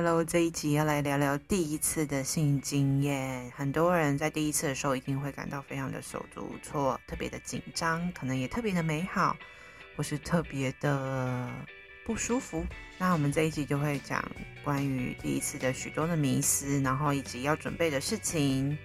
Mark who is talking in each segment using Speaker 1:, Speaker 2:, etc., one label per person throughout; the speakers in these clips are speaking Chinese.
Speaker 1: Hello，这一集要来聊聊第一次的性经验。很多人在第一次的时候一定会感到非常的手足无措，特别的紧张，可能也特别的美好，或是特别的不舒服。那我们这一集就会讲关于第一次的许多的迷思，然后以及要准备的事情。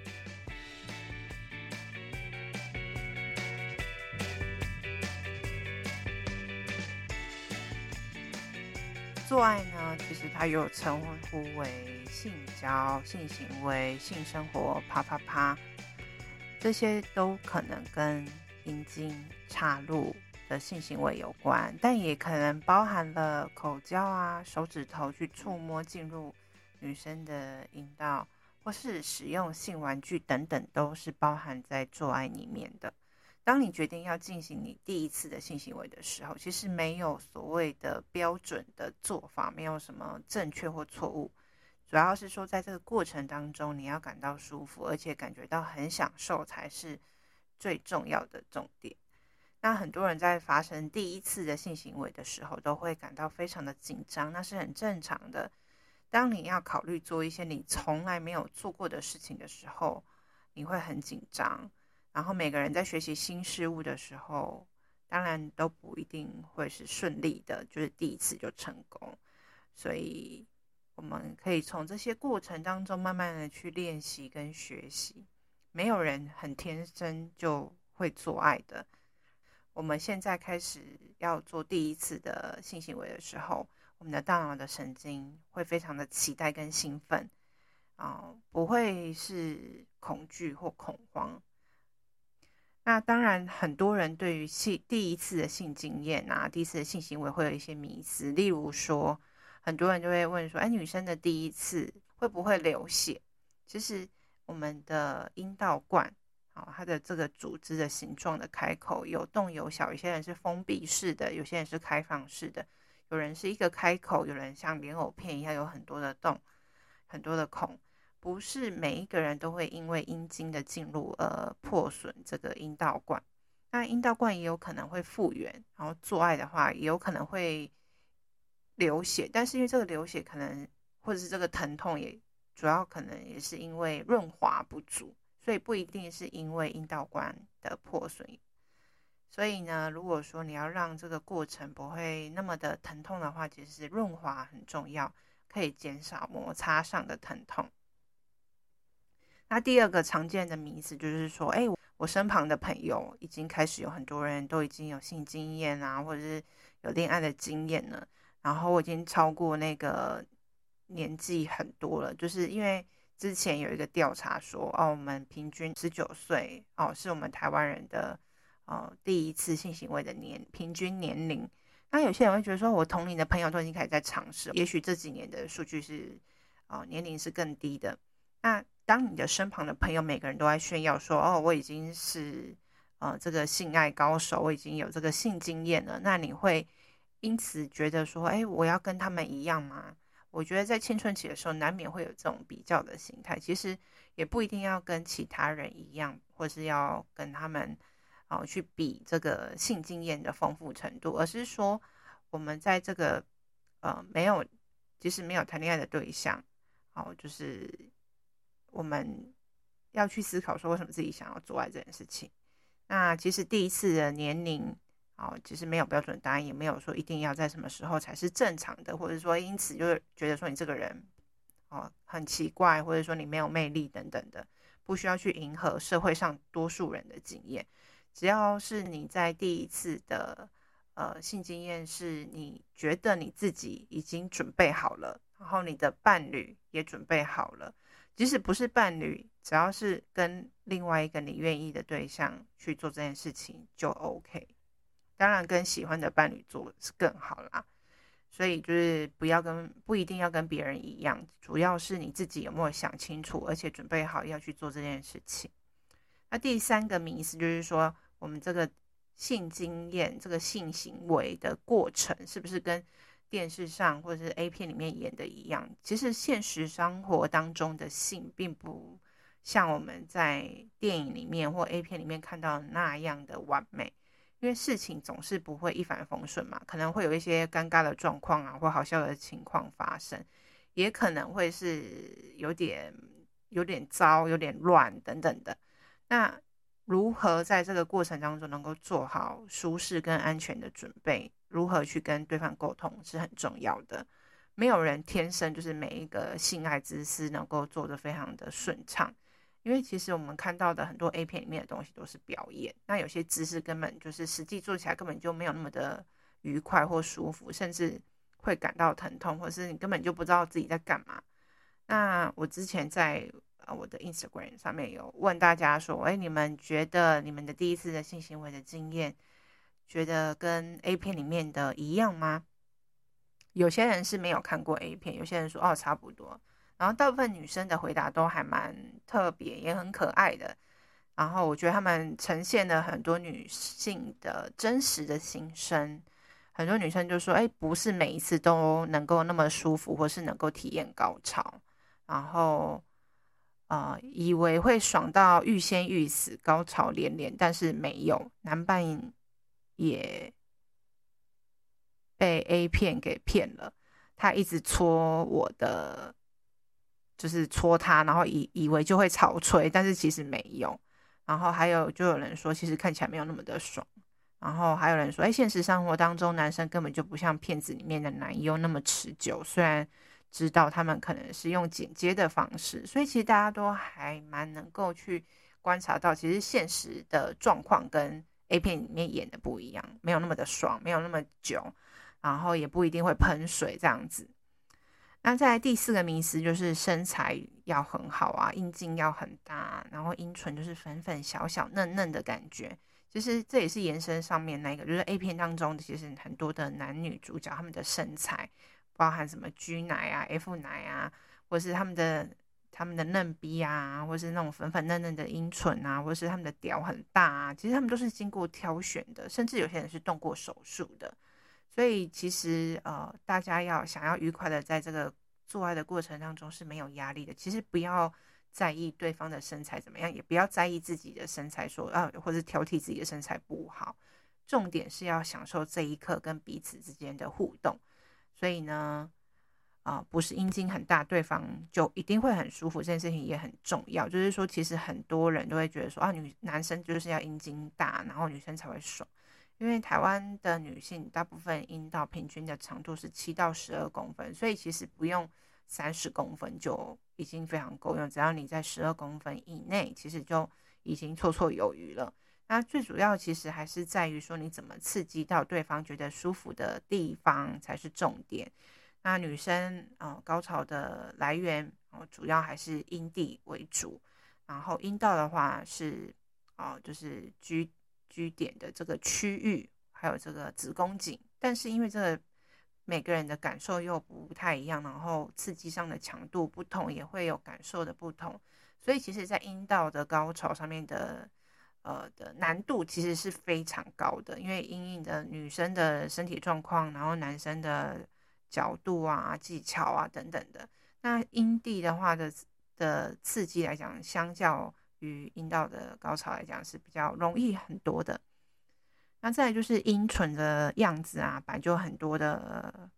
Speaker 1: 做爱呢，其实它又称呼为性交、性行为、性生活，啪啪啪，这些都可能跟阴茎插入的性行为有关，但也可能包含了口交啊、手指头去触摸进入女生的阴道，或是使用性玩具等等，都是包含在做爱里面的。当你决定要进行你第一次的性行为的时候，其实没有所谓的标准的做法，没有什么正确或错误，主要是说在这个过程当中，你要感到舒服，而且感觉到很享受才是最重要的重点。那很多人在发生第一次的性行为的时候，都会感到非常的紧张，那是很正常的。当你要考虑做一些你从来没有做过的事情的时候，你会很紧张。然后每个人在学习新事物的时候，当然都不一定会是顺利的，就是第一次就成功。所以我们可以从这些过程当中慢慢的去练习跟学习。没有人很天生就会做爱的。我们现在开始要做第一次的性行为的时候，我们的大脑的神经会非常的期待跟兴奋，啊、不会是恐惧或恐慌。那当然，很多人对于性第一次的性经验啊，第一次的性行为会有一些迷思。例如说，很多人就会问说：“哎，女生的第一次会不会流血？”其实，我们的阴道冠啊，它的这个组织的形状的开口有洞有小，有些人是封闭式的，有些人是开放式的，有人是一个开口，有人像莲藕片一样有很多的洞，很多的孔。不是每一个人都会因为阴茎的进入而破损这个阴道管，那阴道管也有可能会复原，然后做爱的话也有可能会流血，但是因为这个流血可能或者是这个疼痛也主要可能也是因为润滑不足，所以不一定是因为阴道管的破损。所以呢，如果说你要让这个过程不会那么的疼痛的话，其实是润滑很重要，可以减少摩擦上的疼痛。那第二个常见的迷思就是说，哎，我身旁的朋友已经开始有很多人都已经有性经验啊，或者是有恋爱的经验了，然后我已经超过那个年纪很多了，就是因为之前有一个调查说，哦，我们平均十九岁，哦，是我们台湾人的哦第一次性行为的年平均年龄。那有些人会觉得说，我同龄的朋友都已经开始在尝试，也许这几年的数据是哦年龄是更低的。那当你的身旁的朋友每个人都在炫耀说：“哦，我已经是呃这个性爱高手，我已经有这个性经验了。”那你会因此觉得说：“哎，我要跟他们一样吗？”我觉得在青春期的时候难免会有这种比较的心态，其实也不一定要跟其他人一样，或是要跟他们啊、去比这个性经验的丰富程度，而是说我们在这个呃没有即使没有谈恋爱的对象，哦、就是。我们要去思考说，为什么自己想要做爱这件事情。那其实第一次的年龄，哦，其实没有标准答案，也没有说一定要在什么时候才是正常的，或者说因此就是觉得说你这个人，哦，很奇怪，或者说你没有魅力等等的，不需要去迎合社会上多数人的经验。只要是你在第一次的呃性经验是你觉得你自己已经准备好了，然后你的伴侣也准备好了。即使不是伴侣，只要是跟另外一个你愿意的对象去做这件事情就 OK。当然，跟喜欢的伴侣做是更好啦。所以就是不要跟，不一定要跟别人一样，主要是你自己有没有想清楚，而且准备好要去做这件事情。那第三个迷思就是说，我们这个性经验、这个性行为的过程，是不是跟电视上或者是 A 片里面演的一样？其实现实生活当中的性，并不像我们在电影里面或 A 片里面看到那样的完美，因为事情总是不会一帆风顺嘛，可能会有一些尴尬的状况啊，或好笑的情况发生，也可能会是有点有点糟、有点乱等等的。那如何在这个过程当中能够做好舒适跟安全的准备？如何去跟对方沟通是很重要的。没有人天生就是每一个性爱姿势能够做得非常的顺畅，因为其实我们看到的很多 A 片里面的东西都是表演，那有些姿势根本就是实际做起来根本就没有那么的愉快或舒服，甚至会感到疼痛，或是你根本就不知道自己在干嘛。那我之前在。啊，我的 Instagram 上面有问大家说，哎，你们觉得你们的第一次的性行为的经验，觉得跟 A 片里面的一样吗？有些人是没有看过 A 片，有些人说哦差不多。然后大部分女生的回答都还蛮特别，也很可爱的。然后我觉得他们呈现了很多女性的真实的心声。很多女生就说，哎，不是每一次都能够那么舒服，或是能够体验高潮。然后。啊、以为会爽到欲仙欲死、高潮连连，但是没有。男伴也被 A 片给骗了，他一直戳我的，就是戳他，然后以以为就会潮吹，但是其实没有。然后还有就有人说，其实看起来没有那么的爽。然后还有人说，哎，现实生活当中男生根本就不像片子里面的男优那么持久，虽然。知道他们可能是用剪接的方式，所以其实大家都还蛮能够去观察到，其实现实的状况跟 A 片里面演的不一样，没有那么的爽，没有那么久，然后也不一定会喷水这样子。那再来第四个迷思就是身材要很好啊，阴茎要很大，然后阴唇就是粉粉小小嫩嫩的感觉。其实这也是延伸上面那个，就是 A 片当中其实很多的男女主角他们的身材。包含什么 G 奶啊、F 奶啊，或是他们的他们的嫩逼啊，或是那种粉粉嫩嫩的阴唇啊，或是他们的屌很大啊，其实他们都是经过挑选的，甚至有些人是动过手术的。所以其实呃，大家要想要愉快的在这个做爱的过程当中是没有压力的。其实不要在意对方的身材怎么样，也不要在意自己的身材说啊，或者挑剔自己的身材不好。重点是要享受这一刻跟彼此之间的互动。所以呢，啊、不是阴茎很大，对方就一定会很舒服。这件事情也很重要，就是说，其实很多人都会觉得说，啊，女男生就是要阴茎大，然后女生才会爽。因为台湾的女性大部分阴道平均的长度是七到十二公分，所以其实不用三十公分就已经非常够用，只要你在十二公分以内，其实就已经绰绰有余了。那最主要其实还是在于说你怎么刺激到对方觉得舒服的地方才是重点。那女生啊、高潮的来源哦、主要还是阴蒂为主，然后阴道的话是哦、就是居居点的这个区域，还有这个子宫颈。但是因为这个每个人的感受又不太一样，然后刺激上的强度不同，也会有感受的不同，所以其实在阴道的高潮上面的。呃的难度其实是非常高的，因为因应的女生的身体状况，然后男生的角度啊、技巧啊等等的。那阴蒂的话的的刺激来讲，相较于阴道的高潮来讲是比较容易很多的。那再来就是阴唇的样子啊，本来就很多的，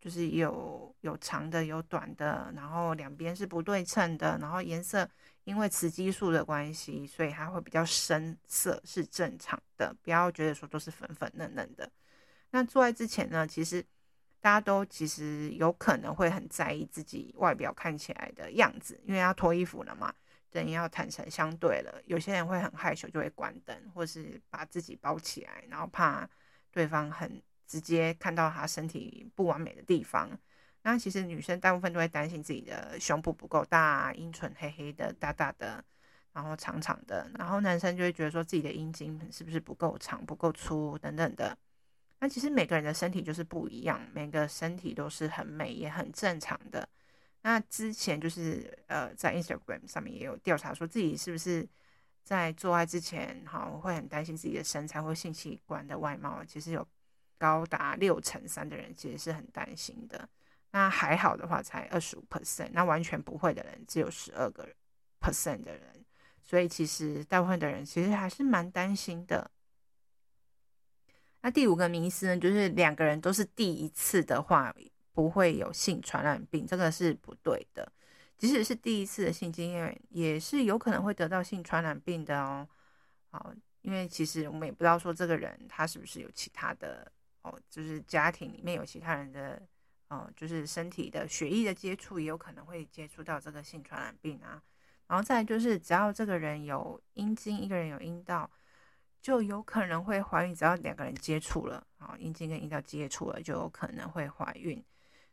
Speaker 1: 就是有有长的、有短的，然后两边是不对称的，然后颜色。因为雌激素的关系，所以它会比较深色，是正常的。不要觉得说都是粉粉嫩嫩的。那做爱之前呢，其实大家都其实有可能会很在意自己外表看起来的样子，因为要脱衣服了嘛，等于要坦诚相对了。有些人会很害羞，就会关灯，或是把自己包起来，然后怕对方很直接看到他身体不完美的地方。那其实女生大部分都会担心自己的胸部不够大，阴唇黑黑的、大大的，然后长长的。然后男生就会觉得说自己的阴茎是不是不够长、不够粗等等的。那其实每个人的身体就是不一样，每个身体都是很美也很正常的。那之前就是呃在 Instagram 上面也有调查说自己是不是在做爱之前，哈，会很担心自己的身材或性器官的外貌。其实有高达六成三的人其实是很担心的。那还好的话，才二十五 percent。那完全不会的人只有十二个 percent 的人。所以其实大部分的人其实还是蛮担心的。那第五个迷思呢，就是两个人都是第一次的话，不会有性传染病，这个是不对的。即使是第一次的性经验，也是有可能会得到性传染病的哦。好，因为其实我们也不知道说这个人他是不是有其他的哦，就是家庭里面有其他人的哦，就是身体的血液的接触，也有可能会接触到这个性传染病啊。然后再就是，只要这个人有阴茎，一个人有阴道，就有可能会怀孕。只要两个人接触了啊，阴茎跟阴道接触了，就有可能会怀孕。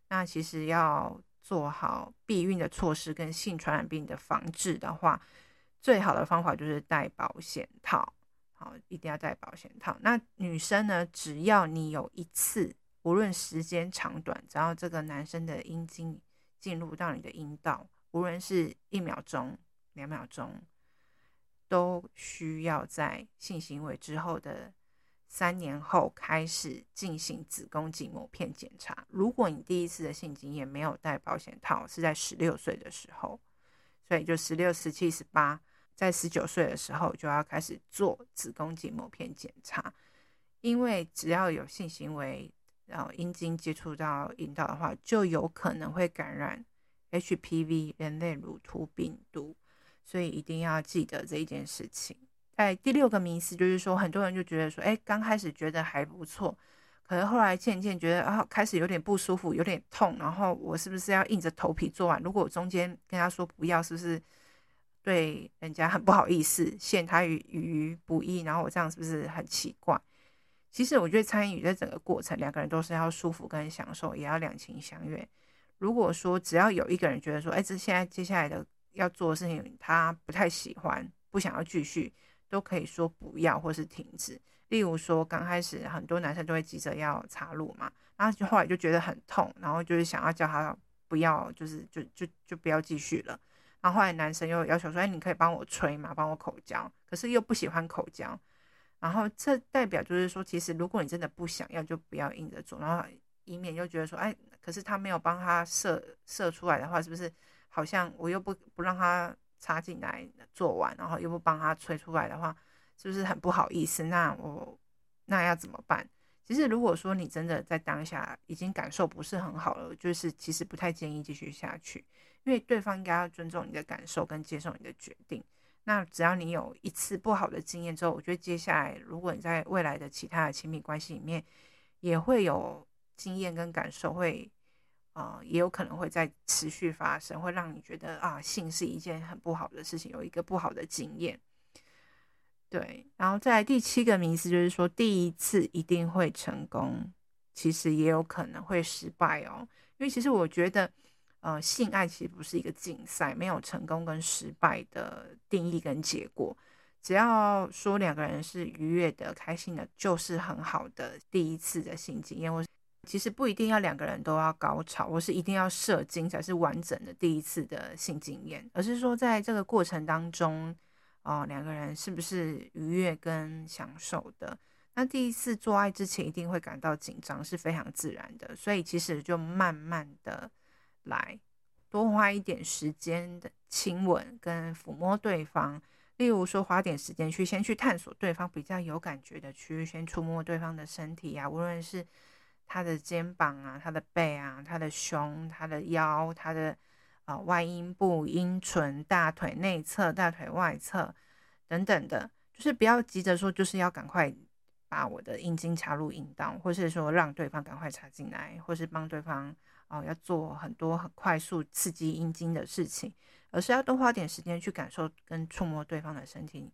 Speaker 1: 那其实要。做好避孕的措施跟性传染病的防治的话，最好的方法就是戴保险套。好，一定要戴保险套。那女生呢，只要你有一次，无论时间长短，只要这个男生的阴茎进入到你的阴道，无论是一秒钟、两秒钟，都需要在性行为之后的。三年后开始进行子宫颈抹片检查。如果你第一次的性经验没有戴保险套，是在十六岁的时候，所以就十六、十七、十八，在十九岁的时候就要开始做子宫颈抹片检查。因为只要有性行为，然后阴茎接触到阴道的话，就有可能会感染 HPV 人类乳突病毒，所以一定要记得这一件事情。在第六个迷思就是说，很多人就觉得说，哎，刚开始觉得还不错，可能后来渐渐觉得啊，开始有点不舒服，有点痛，然后我是不是要硬着头皮做完？如果我中间跟他说不要，是不是对人家很不好意思，陷他于于不义？然后我这样是不是很奇怪？其实我觉得参与这整个过程，两个人都是要舒服跟享受，也要两情相悦。如果说只要有一个人觉得说，哎，这现在接下来的要做的事情他不太喜欢，不想要继续。都可以说不要或是停止。例如说，刚开始很多男生都会急着要插入嘛，然后就后来就觉得很痛，然后就是想要叫他不要，就是就就就不要继续了。然后后来男生又要求说：“哎，你可以帮我吹嘛，帮我口交。”可是又不喜欢口交。然后这代表就是说，其实如果你真的不想要，就不要硬着做，然后以免又觉得说：“哎，可是他没有帮他射射出来的话，是不是好像我又不不让他？”插进来做完，然后又不帮他吹出来的话，是不是很不好意思？那我那要怎么办？其实如果说你真的在当下已经感受不是很好了，就是其实不太建议继续下去，因为对方应该要尊重你的感受跟接受你的决定。那只要你有一次不好的经验之后，我觉得接下来如果你在未来的其他的亲密关系里面也会有经验跟感受会。呃，也有可能会再持续发生，会让你觉得啊，性是一件很不好的事情，有一个不好的经验。对，然后再来第七个迷思就是说，第一次一定会成功，其实也有可能会失败哦。因为其实我觉得，呃，性爱其实不是一个竞赛，没有成功跟失败的定义跟结果。只要说两个人是愉悦的、开心的，就是很好的第一次的性经验，我。其实不一定要两个人都要高潮，我是一定要射精才是完整的第一次的性经验，而是说在这个过程当中，哦，两个人是不是愉悦跟享受的？那第一次做爱之前一定会感到紧张，是非常自然的，所以其实就慢慢的来，多花一点时间的亲吻跟抚摸对方，例如说花点时间去先去探索对方比较有感觉的区域，先触摸对方的身体呀、无论是。他的肩膀啊，他的背啊，他的胸，他的腰，他的啊、外阴部、阴唇、大腿内侧、大腿外侧等等的，就是不要急着说，就是要赶快把我的阴茎插入阴道，或是说让对方赶快插进来，或是帮对方哦、要做很多很快速刺激阴茎的事情，而是要多花点时间去感受跟触摸对方的身体。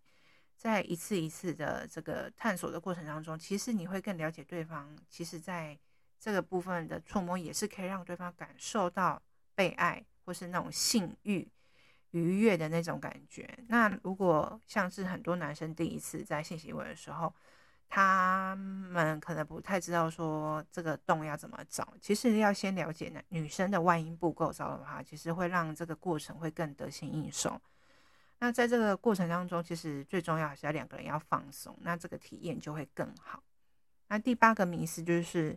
Speaker 1: 在一次一次的这个探索的过程当中，其实你会更了解对方。其实，在这个部分的触摸也是可以让对方感受到被爱，或是那种性欲愉悦的那种感觉。那如果像是很多男生第一次在性行为的时候，他们可能不太知道说这个洞要怎么找。其实要先了解女生的外阴部构造的话，其实会让这个过程会更得心应手。那在这个过程当中，其实最重要还是要两个人要放松，那这个体验就会更好。那第八个迷思就是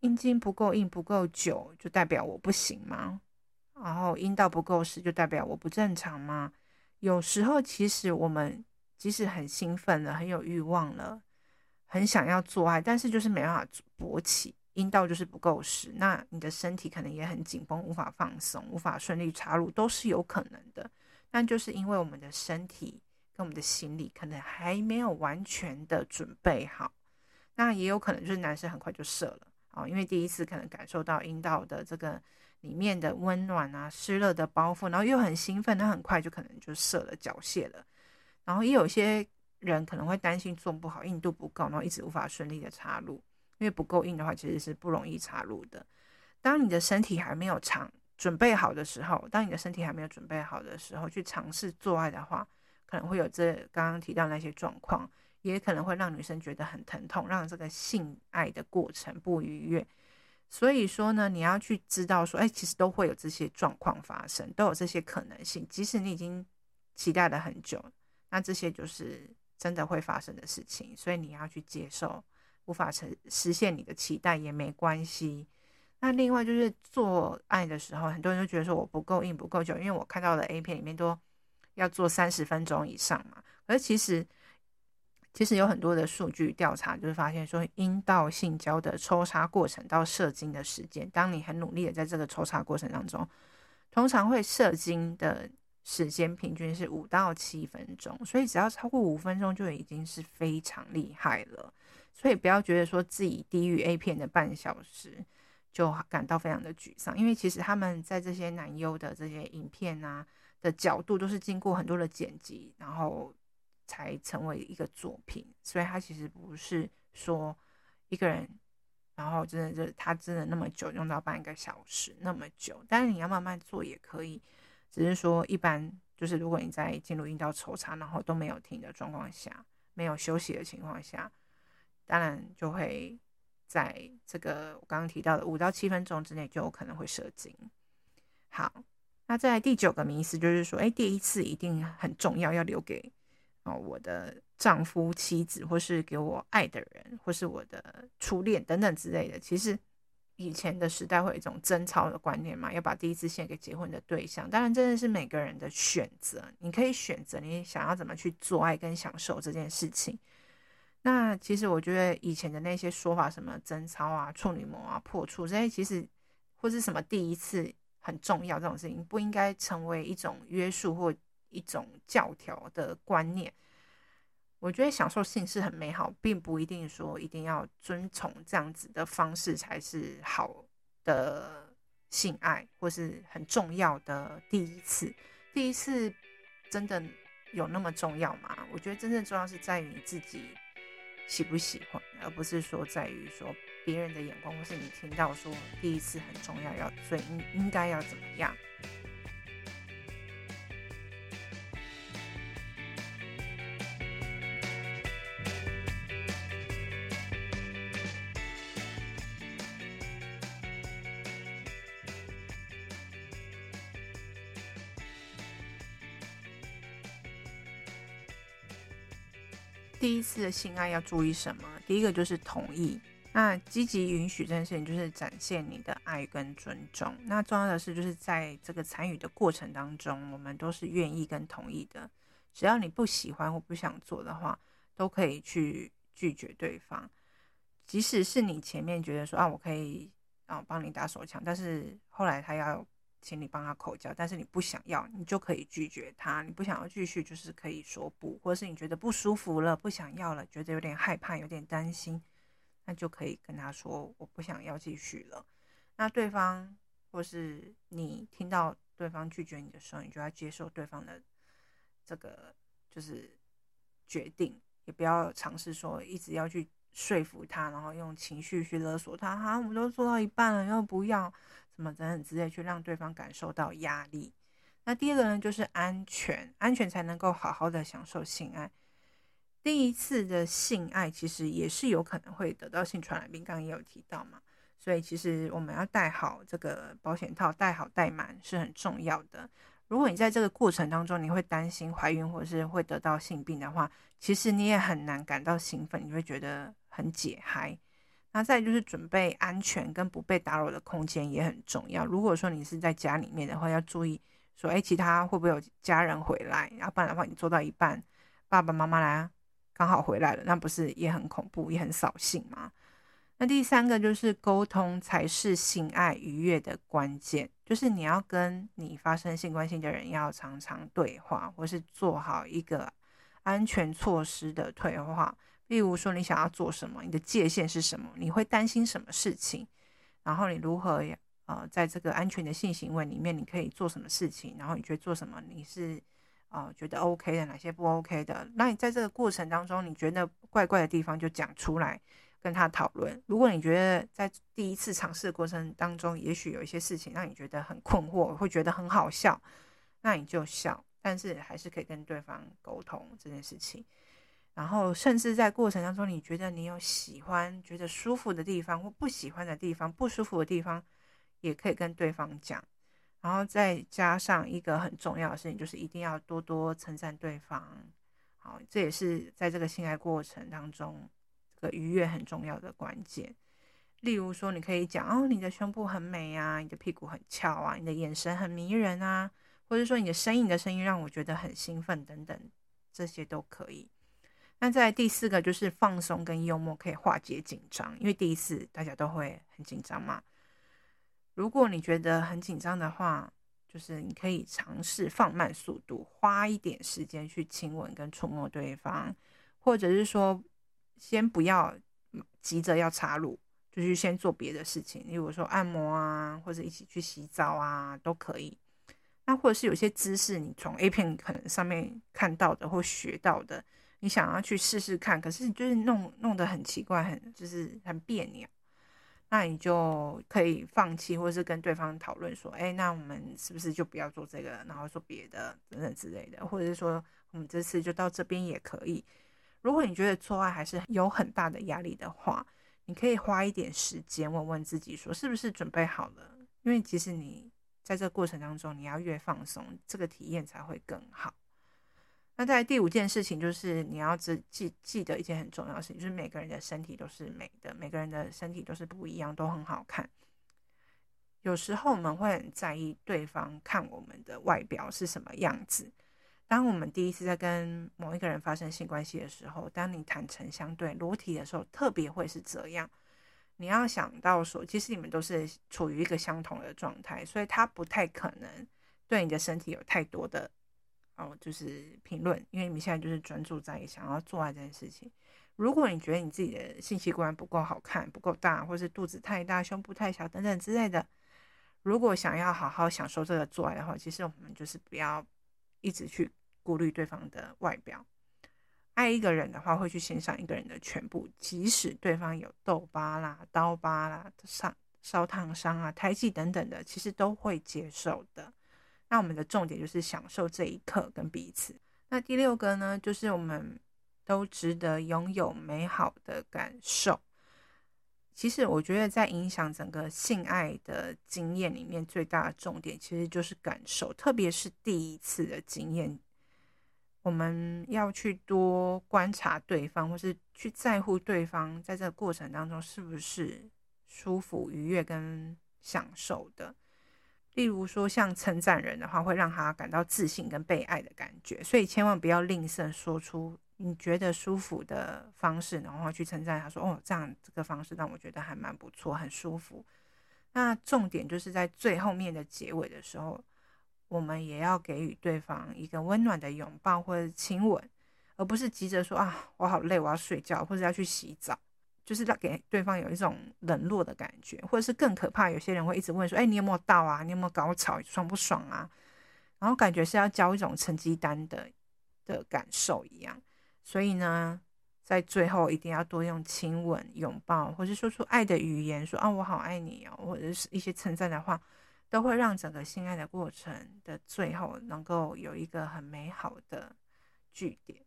Speaker 1: 阴茎不够硬、不够久，就代表我不行吗？然后阴道不够湿，就代表我不正常吗？有时候其实我们即使很兴奋了、很有欲望了、很想要做爱，但是就是没办法勃起，阴道就是不够湿，那你的身体可能也很紧绷，无法放松，无法顺利插入，都是有可能的。那就是因为我们的身体跟我们的心理可能还没有完全的准备好，那也有可能就是男生很快就射了啊，因为第一次可能感受到阴道的这个里面的温暖啊、湿热的包袱，然后又很兴奋，那很快就可能就射了、缴械了。然后也有些人可能会担心做不好，硬度不够，然后一直无法顺利的插入，因为不够硬的话其实是不容易插入的。当你的身体还没有长。准备好的时候，当你的身体还没有准备好的时候，去尝试做爱的话，可能会有这刚刚提到那些状况，也可能会让女生觉得很疼痛，让这个性爱的过程不愉悦。所以说呢，你要去知道说，哎，其实都会有这些状况发生，都有这些可能性。即使你已经期待了很久，那这些就是真的会发生的事情，所以你要去接受，无法成实现你的期待也没关系。那另外就是做爱的时候，很多人都觉得说我不够硬不够久，因为我看到的 A 片里面都要做三十分钟以上嘛。而其实其实有很多的数据调查，就是发现说阴道性交的抽插过程到射精的时间，当你很努力的在这个抽插过程当中，通常会射精的时间平均是五到七分钟，所以只要超过五分钟就已经是非常厉害了。所以不要觉得说自己低于 A 片的半小时。就感到非常的沮丧，因为其实他们在这些男优的这些影片啊的角度都是经过很多的剪辑，然后才成为一个作品，所以他其实不是说一个人，然后真的就是他真的那么久用到半个小时那么久，但是你要慢慢做也可以，只是说一般就是如果你在进入阴道抽插，然后都没有停的状况下，没有休息的情况下，当然就会。在这个我刚刚提到的五到七分钟之内就有可能会射精。好，那在第九个迷思就是说，哎，第一次一定很重要，要留给哦我的丈夫、妻子，或是给我爱的人，或是我的初恋等等之类的。其实以前的时代会有一种贞操的观念嘛，要把第一次献给结婚的对象。当然，真的是每个人的选择，你可以选择你想要怎么去做爱跟享受这件事情。那其实我觉得以前的那些说法，什么贞操啊、处女膜啊、破处这些，其实或是什么第一次很重要这种事情，不应该成为一种约束或一种教条的观念。我觉得享受性是很美好，并不一定说一定要遵从这样子的方式才是好的性爱，或是很重要的第一次。第一次真的有那么重要吗？我觉得真正重要是在于你自己。喜不喜欢，而不是说在于说别人的眼光，或是你听到说第一次很重要，要最应应该要怎么样。第一次的性爱要注意什么？第一个就是同意，那积极允许这件事情就是展现你的爱跟尊重。那重要的是，就是在这个参与的过程当中，我们都是愿意跟同意的。只要你不喜欢或不想做的话，都可以去拒绝对方。即使是你前面觉得说啊，我可以啊帮你打手枪，但是后来他要。请你帮他口交，但是你不想要，你就可以拒绝他。你不想要继续，就是可以说不，或者是你觉得不舒服了，不想要了，觉得有点害怕，有点担心，那就可以跟他说我不想要继续了。那对方或是你听到对方拒绝你的时候，你就要接受对方的这个就是决定，也不要尝试说一直要去说服他，然后用情绪去勒索他。哈，我们都做到一半了，要不要？什么等等之类，去让对方感受到压力。那第二个呢，就是安全，安全才能够好好的享受性爱。第一次的性爱其实也是有可能会得到性传染病，刚刚也有提到嘛。所以其实我们要戴好这个保险套，戴好戴满是很重要的。如果你在这个过程当中，你会担心怀孕或者是会得到性病的话，其实你也很难感到兴奋，你会觉得很解嗨。那再就是准备安全跟不被打扰的空间也很重要。如果说你是在家里面的话，要注意说，哎，其他会不会有家人回来？要不然的话，你做到一半，爸爸妈妈来刚好回来了，那不是也很恐怖，也很扫兴吗？那第三个就是沟通才是性爱愉悦的关键，就是你要跟你发生性关系的人要常常对话，或是做好一个安全措施的退化。例如说，你想要做什么，你的界限是什么，你会担心什么事情，然后你如何呃，在这个安全的性行为里面，你可以做什么事情，然后你觉得做什么你是呃觉得 OK 的，哪些不 OK 的？那你在这个过程当中，你觉得怪怪的地方就讲出来。跟他讨论。如果你觉得在第一次尝试的过程当中，也许有一些事情让你觉得很困惑，会觉得很好笑，那你就笑。但是还是可以跟对方沟通这件事情。然后，甚至在过程当中，你觉得你有喜欢、觉得舒服的地方，或不喜欢的地方、不舒服的地方，也可以跟对方讲。然后再加上一个很重要的事情，就是一定要多多称赞对方。好，这也是在这个性爱过程当中。这个愉悦很重要的关键，例如说，你可以讲哦，你的胸部很美啊，你的屁股很翘啊，你的眼神很迷人啊，或者说你的声音，你的声音让我觉得很兴奋等等，这些都可以。那在第四个就是放松跟幽默可以化解紧张，因为第一次大家都会很紧张嘛。如果你觉得很紧张的话，就是你可以尝试放慢速度，花一点时间去亲吻跟触摸对方，或者是说。先不要急着要插入，就去先做别的事情，例如说按摩啊，或者一起去洗澡啊，都可以。那或者是有些姿势，你从 A 片可能上面看到的或学到的，你想要去试试看，可是你就是弄弄得很奇怪，很就是很别扭，那你就可以放弃，或是跟对方讨论说，哎，那我们是不是就不要做这个，然后做别的等等之类的，或者是说我们这次就到这边也可以。如果你觉得做爱还是有很大的压力的话，你可以花一点时间问问自己，说是不是准备好了？因为其实你在这个过程当中，你要越放松，这个体验才会更好。那在第五件事情，就是你要记记记得一件很重要的事情，就是每个人的身体都是美的，每个人的身体都是不一样，都很好看。有时候我们会很在意对方看我们的外表是什么样子。当我们第一次在跟某一个人发生性关系的时候，当你坦诚相对、裸体的时候，特别会是这样。你要想到说，其实你们都是处于一个相同的状态，所以他不太可能对你的身体有太多的哦，就是评论，因为你们现在就是专注在想要做爱这件事情。如果你觉得你自己的性器官不够好看、不够大，或是肚子太大、胸部太小等等之类的，如果想要好好享受这个做爱的话，其实我们就是不要。一直去顾虑对方的外表，爱一个人的话，会去欣赏一个人的全部，即使对方有痘疤啦、刀疤啦、伤烧烫伤啊、胎记等等的，其实都会接受的。那我们的重点就是享受这一刻跟彼此。那第六个呢，就是我们都值得拥有美好的感受。其实我觉得，在影响整个性爱的经验里面，最大的重点其实就是感受，特别是第一次的经验。我们要去多观察对方，或是去在乎对方，在这个过程当中是不是舒服、愉悦跟享受的。例如说，像称赞人的话，会让他感到自信跟被爱的感觉，所以千万不要吝啬说出。你觉得舒服的方式，然后去称赞他说：“哦，这样这个方式让我觉得还蛮不错，很舒服。”那重点就是在最后面的结尾的时候，我们也要给予对方一个温暖的拥抱或者亲吻，而不是急着说：“啊，我好累，我要睡觉，或者要去洗澡。”就是让给对方有一种冷落的感觉，或者是更可怕，有些人会一直问说：“哎，你有没有到啊？你有没有高潮？爽不爽啊？”然后感觉是要交一种成绩单的的感受一样。所以呢，在最后一定要多用亲吻、拥抱，或是说出爱的语言，说啊，我好爱你哦，或者是一些称赞的话，都会让整个性爱的过程的最后能够有一个很美好的句点。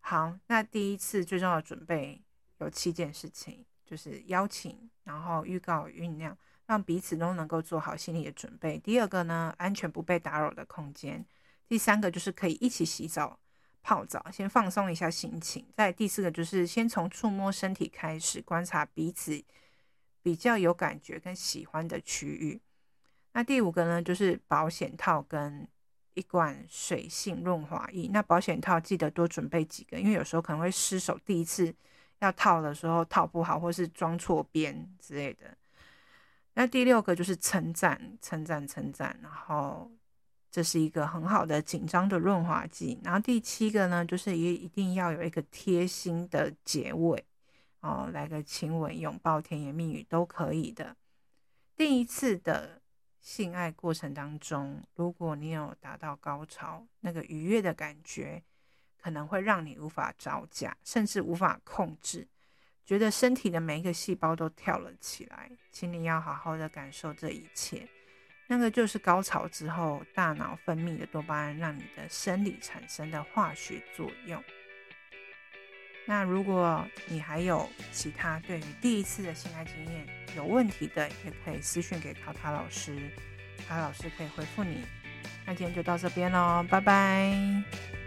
Speaker 1: 好，那第一次最重要的准备有七件事情，就是邀请，然后预告、酝酿、让彼此都能够做好心理的准备。第二个呢，安全不被打扰的空间。第三个就是可以一起洗澡、泡澡，先放松一下心情。再第四个就是先从触摸身体开始，观察彼此比较有感觉跟喜欢的区域。那第五个呢，就是保险套跟一罐水性润滑液。那保险套记得多准备几个，因为有时候可能会失手，第一次要套的时候套不好，或是装错边之类的。那第六个就是称赞、称赞、称赞，然后这是一个很好的紧张的润滑剂。然后第七个呢，就是也一定要有一个贴心的结尾哦，来个亲吻、拥抱、甜言蜜语都可以的。第一次的性爱过程当中，如果你有达到高潮，那个愉悦的感觉可能会让你无法招架，甚至无法控制。觉得身体的每一个细胞都跳了起来，请你要好好的感受这一切。那个就是高潮之后大脑分泌的多巴胺，让你的生理产生的化学作用。那如果你还有其他对于第一次的性爱经验有问题的，也可以私讯给卡卡老师，卡卡老师可以回复你。那今天就到这边喽，拜拜。